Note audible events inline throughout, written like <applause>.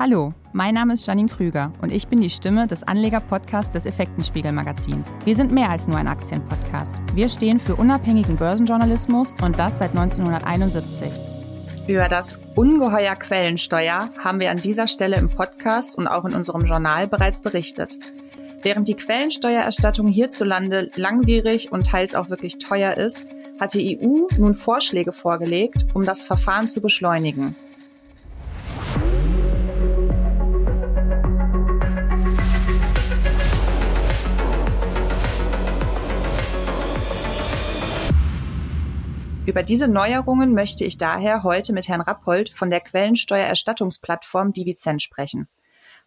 Hallo, mein Name ist Janine Krüger und ich bin die Stimme des Anleger-Podcasts des Effektenspiegel-Magazins. Wir sind mehr als nur ein Aktienpodcast. Wir stehen für unabhängigen Börsenjournalismus und das seit 1971. Über das Ungeheuer Quellensteuer haben wir an dieser Stelle im Podcast und auch in unserem Journal bereits berichtet. Während die Quellensteuererstattung hierzulande langwierig und teils auch wirklich teuer ist, hat die EU nun Vorschläge vorgelegt, um das Verfahren zu beschleunigen. Über diese Neuerungen möchte ich daher heute mit Herrn Rappold von der Quellensteuererstattungsplattform Divizent sprechen.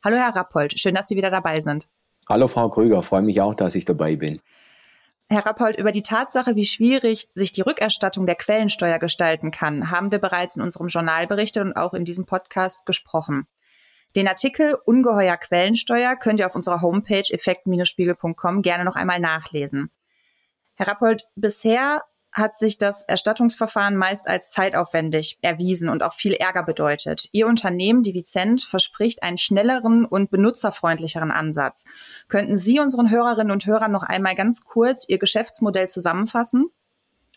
Hallo Herr Rappold, schön, dass Sie wieder dabei sind. Hallo Frau Krüger, freue mich auch, dass ich dabei bin. Herr Rappold, über die Tatsache, wie schwierig sich die Rückerstattung der Quellensteuer gestalten kann, haben wir bereits in unserem Journal berichtet und auch in diesem Podcast gesprochen. Den Artikel Ungeheuer Quellensteuer könnt ihr auf unserer Homepage effekt-spiegel.com gerne noch einmal nachlesen. Herr Rappold, bisher hat sich das Erstattungsverfahren meist als zeitaufwendig erwiesen und auch viel Ärger bedeutet. Ihr Unternehmen, die Vicent, verspricht einen schnelleren und benutzerfreundlicheren Ansatz. Könnten Sie unseren Hörerinnen und Hörern noch einmal ganz kurz Ihr Geschäftsmodell zusammenfassen?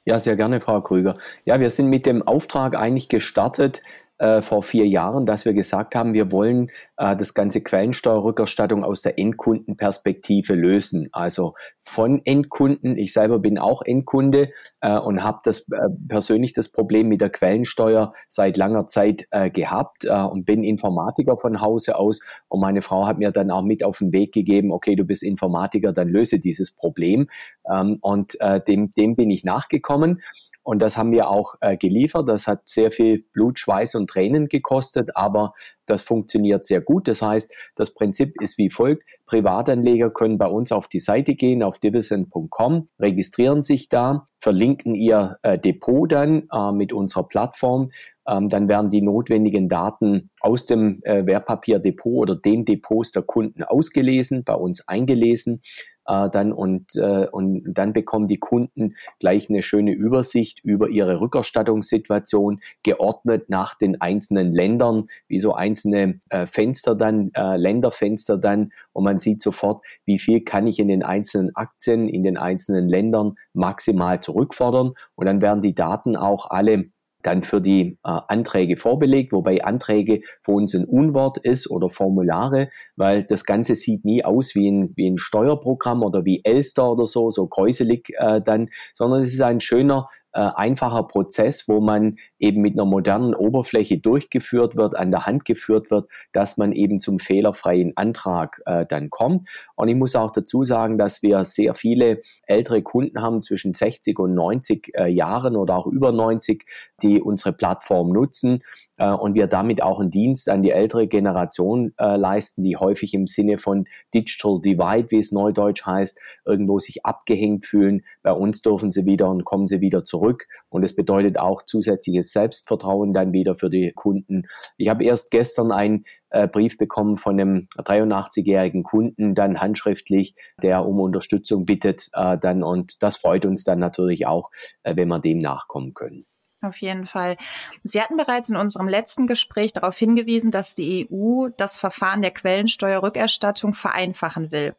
Ja, sehr gerne, Frau Krüger. Ja, wir sind mit dem Auftrag eigentlich gestartet, äh, vor vier Jahren, dass wir gesagt haben, wir wollen äh, das ganze Quellensteuerrückerstattung aus der Endkundenperspektive lösen. Also von Endkunden, ich selber bin auch Endkunde äh, und habe das äh, persönlich das Problem mit der Quellensteuer seit langer Zeit äh, gehabt äh, und bin Informatiker von Hause aus und meine Frau hat mir dann auch mit auf den Weg gegeben, okay, du bist Informatiker, dann löse dieses Problem ähm, und äh, dem, dem bin ich nachgekommen und das haben wir auch äh, geliefert. Das hat sehr viel Blut, Schweiß und Tränen gekostet, aber das funktioniert sehr gut. Das heißt, das Prinzip ist wie folgt. Privatanleger können bei uns auf die Seite gehen, auf dividend.com, registrieren sich da, verlinken ihr äh, Depot dann äh, mit unserer Plattform. Ähm, dann werden die notwendigen Daten aus dem äh, Wertpapierdepot oder den Depots der Kunden ausgelesen, bei uns eingelesen äh, dann und, äh, und dann bekommen die Kunden gleich eine schöne Übersicht über ihre Rückerstattungssituation, geordnet nach den einzelnen Ländern, wie so einzelne äh, Fenster dann, äh, Länderfenster dann. Und man sieht sofort, wie viel kann ich in den einzelnen Aktien, in den einzelnen Ländern maximal zurückfordern. Und dann werden die Daten auch alle dann für die äh, Anträge vorbelegt, wobei Anträge für uns ein Unwort ist oder Formulare, weil das Ganze sieht nie aus wie ein, wie ein Steuerprogramm oder wie Elster oder so, so kräuselig äh, dann, sondern es ist ein schöner äh, einfacher Prozess, wo man eben mit einer modernen Oberfläche durchgeführt wird, an der Hand geführt wird, dass man eben zum fehlerfreien Antrag äh, dann kommt. Und ich muss auch dazu sagen, dass wir sehr viele ältere Kunden haben zwischen 60 und 90 äh, Jahren oder auch über 90, die unsere Plattform nutzen äh, und wir damit auch einen Dienst an die ältere Generation äh, leisten, die häufig im Sinne von Digital Divide, wie es neudeutsch heißt, irgendwo sich abgehängt fühlen. Bei uns dürfen sie wieder und kommen sie wieder zurück und es bedeutet auch zusätzliches Selbstvertrauen dann wieder für die Kunden. Ich habe erst gestern einen äh, Brief bekommen von einem 83-jährigen Kunden, dann handschriftlich, der um Unterstützung bittet, äh, dann und das freut uns dann natürlich auch, äh, wenn wir dem nachkommen können. Auf jeden Fall. Sie hatten bereits in unserem letzten Gespräch darauf hingewiesen, dass die EU das Verfahren der Quellensteuerrückerstattung vereinfachen will.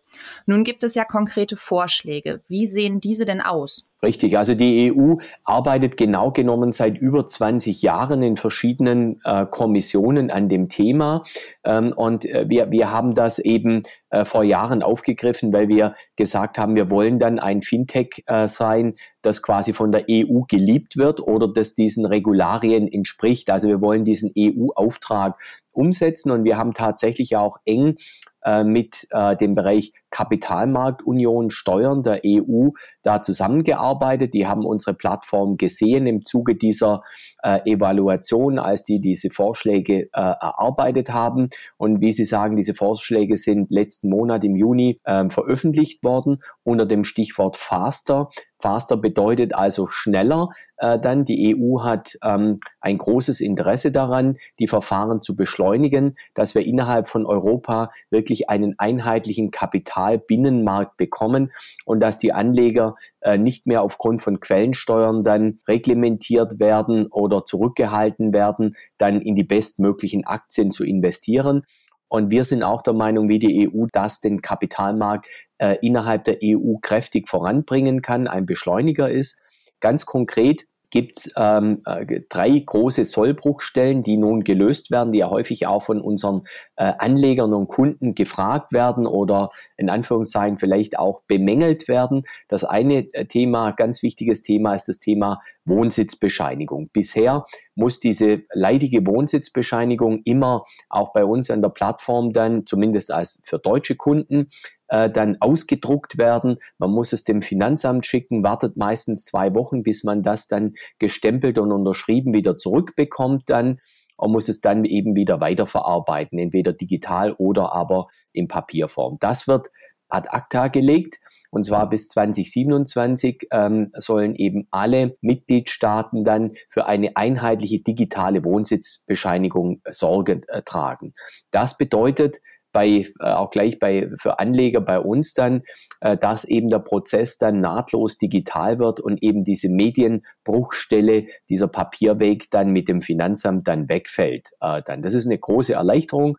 Nun gibt es ja konkrete Vorschläge. Wie sehen diese denn aus? Richtig, also die EU arbeitet genau genommen seit über 20 Jahren in verschiedenen äh, Kommissionen an dem Thema. Ähm, und äh, wir, wir haben das eben äh, vor Jahren aufgegriffen, weil wir gesagt haben, wir wollen dann ein Fintech äh, sein, das quasi von der EU geliebt wird oder das diesen Regularien entspricht. Also wir wollen diesen EU-Auftrag umsetzen und wir haben tatsächlich auch eng äh, mit äh, dem Bereich Kapitalmarktunion Steuern der EU da zusammengearbeitet. Die haben unsere Plattform gesehen im Zuge dieser äh, Evaluation, als die diese Vorschläge äh, erarbeitet haben. Und wie Sie sagen, diese Vorschläge sind letzten Monat im Juni äh, veröffentlicht worden unter dem Stichwort Faster. Faster bedeutet also schneller. Äh, dann die EU hat ähm, ein großes Interesse daran, die Verfahren zu beschleunigen, dass wir innerhalb von Europa wirklich wirklich einen einheitlichen Kapitalbinnenmarkt bekommen und dass die Anleger äh, nicht mehr aufgrund von Quellensteuern dann reglementiert werden oder zurückgehalten werden, dann in die bestmöglichen Aktien zu investieren. Und wir sind auch der Meinung, wie die EU, dass den Kapitalmarkt äh, innerhalb der EU kräftig voranbringen kann, ein Beschleuniger ist. Ganz konkret gibt es ähm, äh, drei große Sollbruchstellen, die nun gelöst werden, die ja häufig auch von unseren äh, Anlegern und Kunden gefragt werden oder in Anführungszeichen vielleicht auch bemängelt werden. Das eine äh, Thema, ganz wichtiges Thema, ist das Thema Wohnsitzbescheinigung. Bisher muss diese leidige Wohnsitzbescheinigung immer auch bei uns an der Plattform dann, zumindest als für deutsche Kunden, äh, dann ausgedruckt werden. Man muss es dem Finanzamt schicken, wartet meistens zwei Wochen, bis man das dann gestempelt und unterschrieben wieder zurückbekommt dann und muss es dann eben wieder weiterverarbeiten, entweder digital oder aber in Papierform. Das wird ad acta gelegt. Und zwar bis 2027 ähm, sollen eben alle Mitgliedstaaten dann für eine einheitliche digitale Wohnsitzbescheinigung Sorge äh, tragen. Das bedeutet, bei, äh, auch gleich bei, für Anleger bei uns dann, äh, dass eben der Prozess dann nahtlos digital wird und eben diese Medienbruchstelle, dieser Papierweg dann mit dem Finanzamt dann wegfällt. Äh, dann. Das ist eine große Erleichterung.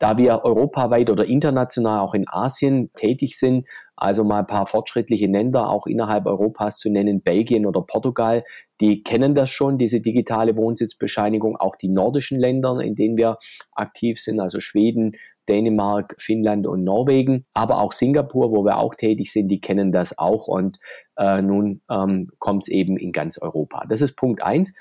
Da wir europaweit oder international auch in Asien tätig sind, also mal ein paar fortschrittliche Länder auch innerhalb Europas zu nennen, Belgien oder Portugal, die kennen das schon, diese digitale Wohnsitzbescheinigung, auch die nordischen Länder, in denen wir aktiv sind, also Schweden, Dänemark, Finnland und Norwegen, aber auch Singapur, wo wir auch tätig sind, die kennen das auch und äh, nun ähm, kommt es eben in ganz Europa. Das ist Punkt eins.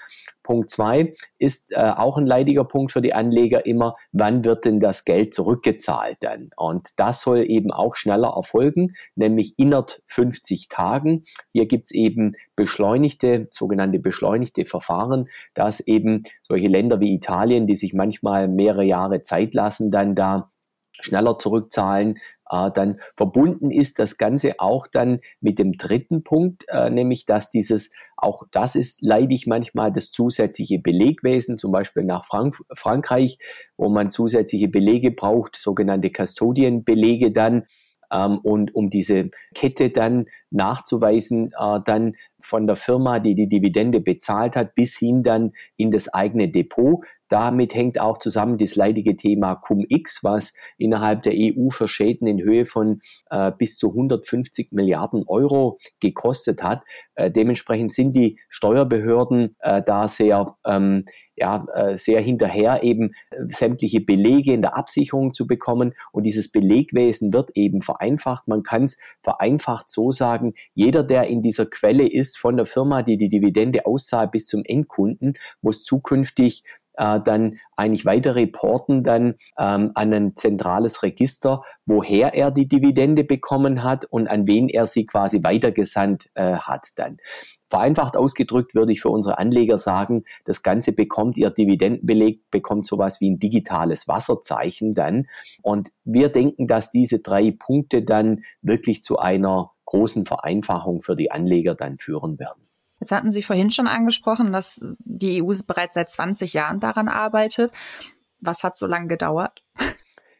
Punkt zwei ist äh, auch ein leidiger Punkt für die Anleger immer, wann wird denn das Geld zurückgezahlt dann? Und das soll eben auch schneller erfolgen, nämlich innerhalb 50 Tagen. Hier gibt es eben beschleunigte, sogenannte beschleunigte Verfahren, dass eben solche Länder wie Italien, die sich manchmal mehrere Jahre Zeit lassen, dann da schneller zurückzahlen, äh, dann verbunden ist das Ganze auch dann mit dem dritten Punkt, äh, nämlich dass dieses, auch das ist leidig manchmal das zusätzliche Belegwesen, zum Beispiel nach Frank Frankreich, wo man zusätzliche Belege braucht, sogenannte Custodienbelege dann, ähm, und um diese Kette dann nachzuweisen, äh, dann von der Firma, die die Dividende bezahlt hat, bis hin dann in das eigene Depot. Damit hängt auch zusammen das leidige Thema Cum-X, was innerhalb der EU für Schäden in Höhe von äh, bis zu 150 Milliarden Euro gekostet hat. Äh, dementsprechend sind die Steuerbehörden äh, da sehr ähm, ja, äh, sehr hinterher, eben äh, sämtliche Belege in der Absicherung zu bekommen. Und dieses Belegwesen wird eben vereinfacht. Man kann es vereinfacht so sagen, jeder, der in dieser Quelle ist von der Firma, die die Dividende auszahlt bis zum Endkunden, muss zukünftig äh, dann eigentlich weiter reporten dann ähm, an ein zentrales Register, woher er die Dividende bekommen hat und an wen er sie quasi weitergesandt äh, hat dann. Vereinfacht ausgedrückt würde ich für unsere Anleger sagen, das Ganze bekommt ihr Dividendenbeleg, bekommt sowas wie ein digitales Wasserzeichen dann. Und wir denken, dass diese drei Punkte dann wirklich zu einer großen Vereinfachung für die Anleger dann führen werden. Jetzt hatten Sie vorhin schon angesprochen, dass die EU bereits seit 20 Jahren daran arbeitet. Was hat so lange gedauert?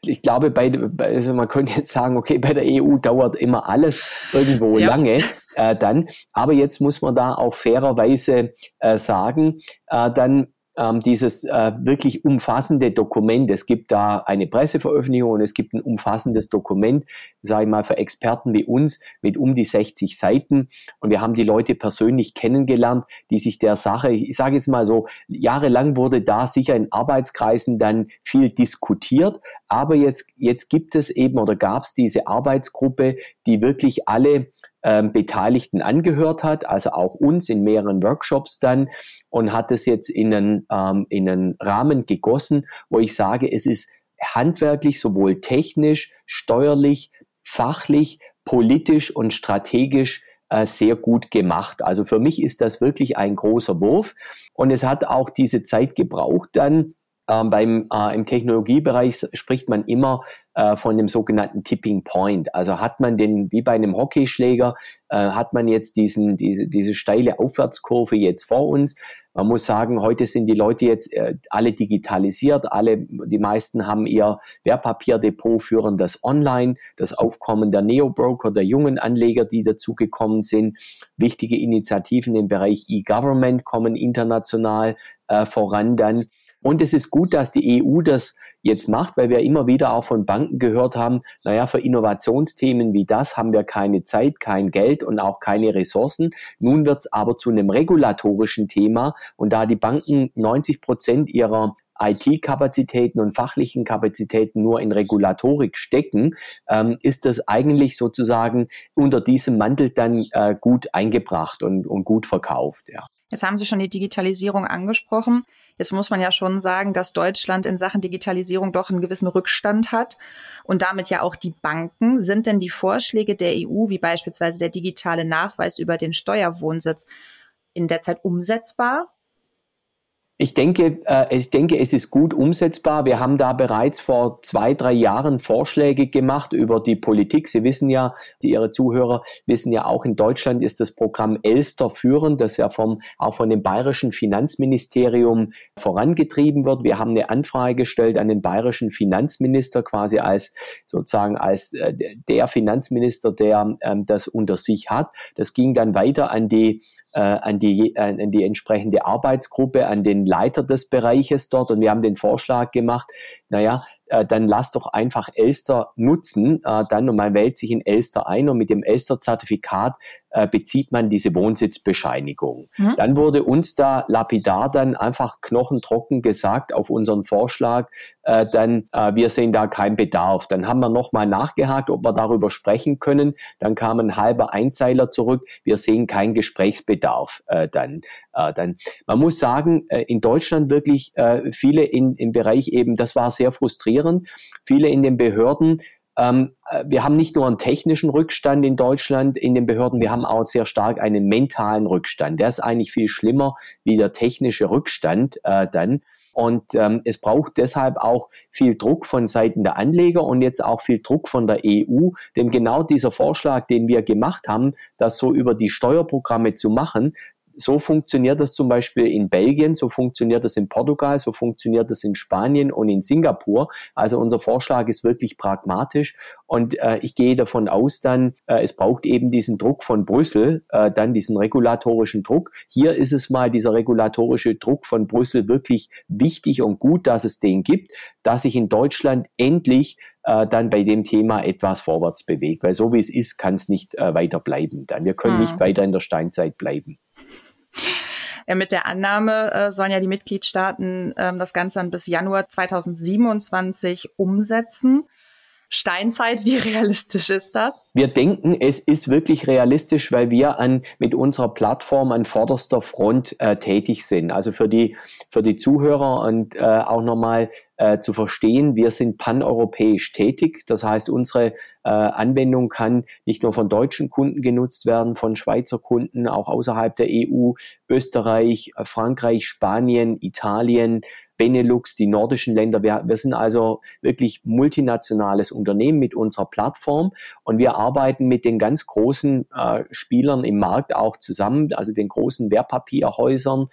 Ich glaube, bei, also man könnte jetzt sagen, okay, bei der EU dauert immer alles irgendwo ja. lange äh, dann. Aber jetzt muss man da auch fairerweise äh, sagen, äh, dann ähm, dieses äh, wirklich umfassende Dokument. Es gibt da eine Presseveröffentlichung und es gibt ein umfassendes Dokument, sage ich mal, für Experten wie uns mit um die 60 Seiten. Und wir haben die Leute persönlich kennengelernt, die sich der Sache, ich sage jetzt mal so, jahrelang wurde da sicher in Arbeitskreisen dann viel diskutiert. Aber jetzt, jetzt gibt es eben oder gab es diese Arbeitsgruppe, die wirklich alle ähm, Beteiligten angehört hat, also auch uns in mehreren Workshops dann und hat es jetzt in einen, ähm, in einen Rahmen gegossen, wo ich sage, es ist handwerklich, sowohl technisch, steuerlich, fachlich, politisch und strategisch äh, sehr gut gemacht. Also für mich ist das wirklich ein großer Wurf und es hat auch diese Zeit gebraucht dann, ähm, beim, äh, Im Technologiebereich spricht man immer äh, von dem sogenannten Tipping Point. Also hat man den, wie bei einem Hockeyschläger, äh, hat man jetzt diesen, diese, diese steile Aufwärtskurve jetzt vor uns. Man muss sagen, heute sind die Leute jetzt äh, alle digitalisiert, alle, die meisten haben ihr Wertpapierdepot, führen das online, das Aufkommen der Neo-Broker, der jungen Anleger, die dazugekommen sind, wichtige Initiativen im Bereich E-Government kommen international äh, voran dann. Und es ist gut, dass die EU das jetzt macht, weil wir immer wieder auch von Banken gehört haben, naja, für Innovationsthemen wie das haben wir keine Zeit, kein Geld und auch keine Ressourcen. Nun wird es aber zu einem regulatorischen Thema und da die Banken 90 Prozent ihrer IT-Kapazitäten und fachlichen Kapazitäten nur in Regulatorik stecken, ähm, ist das eigentlich sozusagen unter diesem Mantel dann äh, gut eingebracht und, und gut verkauft. Ja. Jetzt haben Sie schon die Digitalisierung angesprochen. Jetzt muss man ja schon sagen, dass Deutschland in Sachen Digitalisierung doch einen gewissen Rückstand hat und damit ja auch die Banken. Sind denn die Vorschläge der EU, wie beispielsweise der digitale Nachweis über den Steuerwohnsitz, in der Zeit umsetzbar? Ich denke, äh, ich denke, es ist gut umsetzbar. Wir haben da bereits vor zwei, drei Jahren Vorschläge gemacht über die Politik. Sie wissen ja, die Ihre Zuhörer wissen ja auch, in Deutschland ist das Programm Elster führend, das ja vom, auch von dem bayerischen Finanzministerium vorangetrieben wird. Wir haben eine Anfrage gestellt an den bayerischen Finanzminister quasi als sozusagen als äh, der Finanzminister, der ähm, das unter sich hat. Das ging dann weiter an die an, die, äh, an die entsprechende Arbeitsgruppe, an den Leiter des Bereiches dort. Und wir haben den Vorschlag gemacht, naja, äh, dann lass doch einfach Elster nutzen, äh, dann und man wählt sich in Elster ein und mit dem Elster-Zertifikat äh, bezieht man diese Wohnsitzbescheinigung. Mhm. Dann wurde uns da lapidar dann einfach knochentrocken gesagt auf unseren Vorschlag, äh, dann äh, wir sehen da keinen Bedarf. Dann haben wir nochmal nachgehakt, ob wir darüber sprechen können. Dann kam ein halber Einzeiler zurück, wir sehen keinen Gesprächsbedarf äh, dann. Äh, dann. Man muss sagen, äh, in Deutschland wirklich äh, viele in, im Bereich eben, das war sehr frustrierend, viele in den Behörden ähm, äh, wir haben nicht nur einen technischen Rückstand in Deutschland in den Behörden, wir haben auch sehr stark einen mentalen Rückstand. Der ist eigentlich viel schlimmer wie der technische Rückstand äh, dann. Und ähm, es braucht deshalb auch viel Druck von Seiten der Anleger und jetzt auch viel Druck von der EU. Denn genau dieser Vorschlag, den wir gemacht haben, das so über die Steuerprogramme zu machen, so funktioniert das zum Beispiel in Belgien, so funktioniert das in Portugal, so funktioniert das in Spanien und in Singapur. Also unser Vorschlag ist wirklich pragmatisch und äh, ich gehe davon aus dann, äh, es braucht eben diesen Druck von Brüssel, äh, dann diesen regulatorischen Druck. Hier ist es mal dieser regulatorische Druck von Brüssel wirklich wichtig und gut, dass es den gibt, dass sich in Deutschland endlich äh, dann bei dem Thema etwas vorwärts bewegt. Weil so wie es ist, kann es nicht äh, weiter bleiben. Dann wir können hm. nicht weiter in der Steinzeit bleiben. Ja, mit der Annahme äh, sollen ja die Mitgliedstaaten ähm, das Ganze dann bis Januar 2027 umsetzen. Steinzeit, wie <laughs> realistisch ist das? Wir denken, es ist wirklich realistisch, weil wir an, mit unserer Plattform an vorderster Front äh, tätig sind. Also für die, für die Zuhörer und äh, auch nochmal äh, zu verstehen, wir sind paneuropäisch tätig. Das heißt, unsere äh, Anwendung kann nicht nur von deutschen Kunden genutzt werden, von Schweizer Kunden, auch außerhalb der EU, Österreich, Frankreich, Spanien, Italien, Benelux, die nordischen Länder. Wir, wir sind also wirklich multinationales Unternehmen mit unserer Plattform und wir arbeiten mit den ganz großen äh, Spielern im Markt auch zusammen, also den großen Wertpapierhäusern,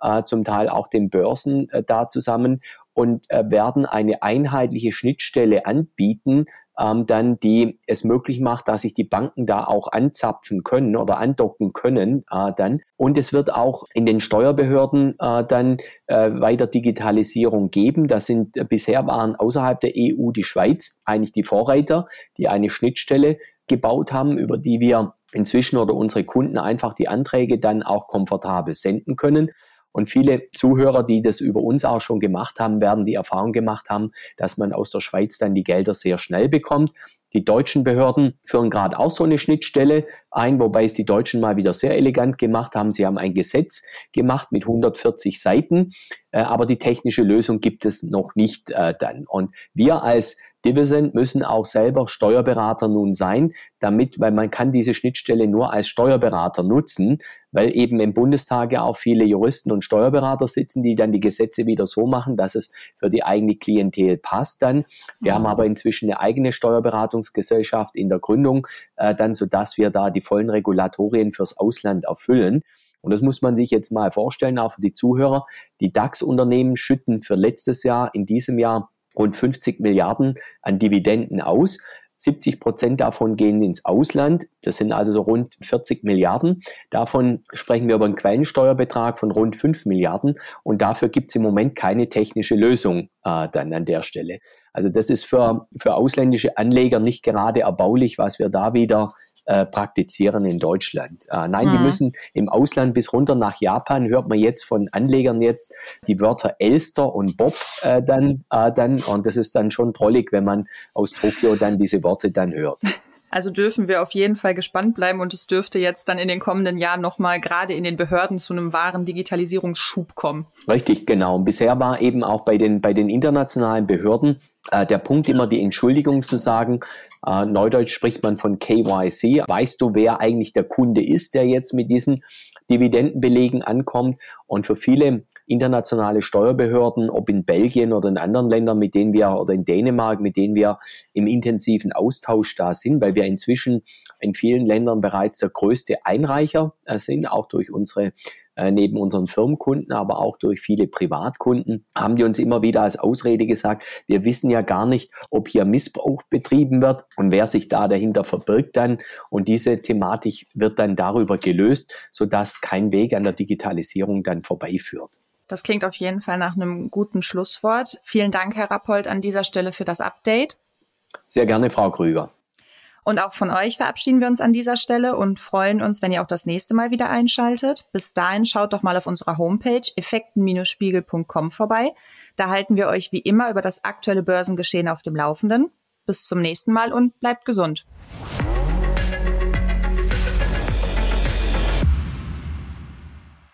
äh, zum Teil auch den Börsen äh, da zusammen und äh, werden eine einheitliche Schnittstelle anbieten, ähm, dann die es möglich macht, dass sich die Banken da auch anzapfen können oder andocken können äh, dann. Und es wird auch in den Steuerbehörden äh, dann äh, weiter Digitalisierung geben. Das sind äh, bisher waren außerhalb der EU die Schweiz eigentlich die Vorreiter, die eine Schnittstelle gebaut haben, über die wir inzwischen oder unsere Kunden einfach die Anträge dann auch komfortabel senden können. Und viele Zuhörer, die das über uns auch schon gemacht haben, werden die Erfahrung gemacht haben, dass man aus der Schweiz dann die Gelder sehr schnell bekommt. Die deutschen Behörden führen gerade auch so eine Schnittstelle ein, wobei es die Deutschen mal wieder sehr elegant gemacht haben. Sie haben ein Gesetz gemacht mit 140 Seiten, äh, aber die technische Lösung gibt es noch nicht äh, dann. Und wir als Divisent müssen auch selber Steuerberater nun sein, damit, weil man kann diese Schnittstelle nur als Steuerberater nutzen, weil eben im Bundestag ja auch viele Juristen und Steuerberater sitzen, die dann die Gesetze wieder so machen, dass es für die eigene Klientel passt dann. Wir mhm. haben aber inzwischen eine eigene Steuerberatungsgesellschaft in der Gründung, äh, dann, so dass wir da die vollen Regulatorien fürs Ausland erfüllen. Und das muss man sich jetzt mal vorstellen, auch für die Zuhörer. Die DAX-Unternehmen schütten für letztes Jahr, in diesem Jahr rund 50 Milliarden an Dividenden aus. 70 Prozent davon gehen ins Ausland. Das sind also so rund 40 Milliarden. Davon sprechen wir über einen Quellensteuerbetrag von rund 5 Milliarden. Und dafür gibt es im Moment keine technische Lösung äh, dann an der Stelle. Also das ist für, für ausländische Anleger nicht gerade erbaulich, was wir da wieder äh, praktizieren in Deutschland. Äh, nein, mhm. die müssen im Ausland bis runter nach Japan, hört man jetzt von Anlegern jetzt die Wörter Elster und Bob äh, dann, äh, dann und das ist dann schon trollig, wenn man aus Tokio dann diese Worte dann hört. <laughs> Also dürfen wir auf jeden Fall gespannt bleiben und es dürfte jetzt dann in den kommenden Jahren nochmal gerade in den Behörden zu einem wahren Digitalisierungsschub kommen. Richtig, genau. Und bisher war eben auch bei den, bei den internationalen Behörden äh, der Punkt immer die Entschuldigung zu sagen. Äh, Neudeutsch spricht man von KYC. Weißt du, wer eigentlich der Kunde ist, der jetzt mit diesen Dividendenbelegen ankommt? Und für viele internationale Steuerbehörden, ob in Belgien oder in anderen Ländern, mit denen wir oder in Dänemark, mit denen wir im intensiven Austausch da sind, weil wir inzwischen in vielen Ländern bereits der größte Einreicher äh, sind, auch durch unsere äh, neben unseren Firmenkunden, aber auch durch viele Privatkunden, haben die uns immer wieder als Ausrede gesagt, wir wissen ja gar nicht, ob hier Missbrauch betrieben wird und wer sich da dahinter verbirgt dann. Und diese Thematik wird dann darüber gelöst, sodass kein Weg an der Digitalisierung dann vorbeiführt. Das klingt auf jeden Fall nach einem guten Schlusswort. Vielen Dank, Herr Rappold, an dieser Stelle für das Update. Sehr gerne, Frau Krüger. Und auch von euch verabschieden wir uns an dieser Stelle und freuen uns, wenn ihr auch das nächste Mal wieder einschaltet. Bis dahin schaut doch mal auf unserer Homepage effekten-spiegel.com vorbei. Da halten wir euch wie immer über das aktuelle Börsengeschehen auf dem Laufenden. Bis zum nächsten Mal und bleibt gesund.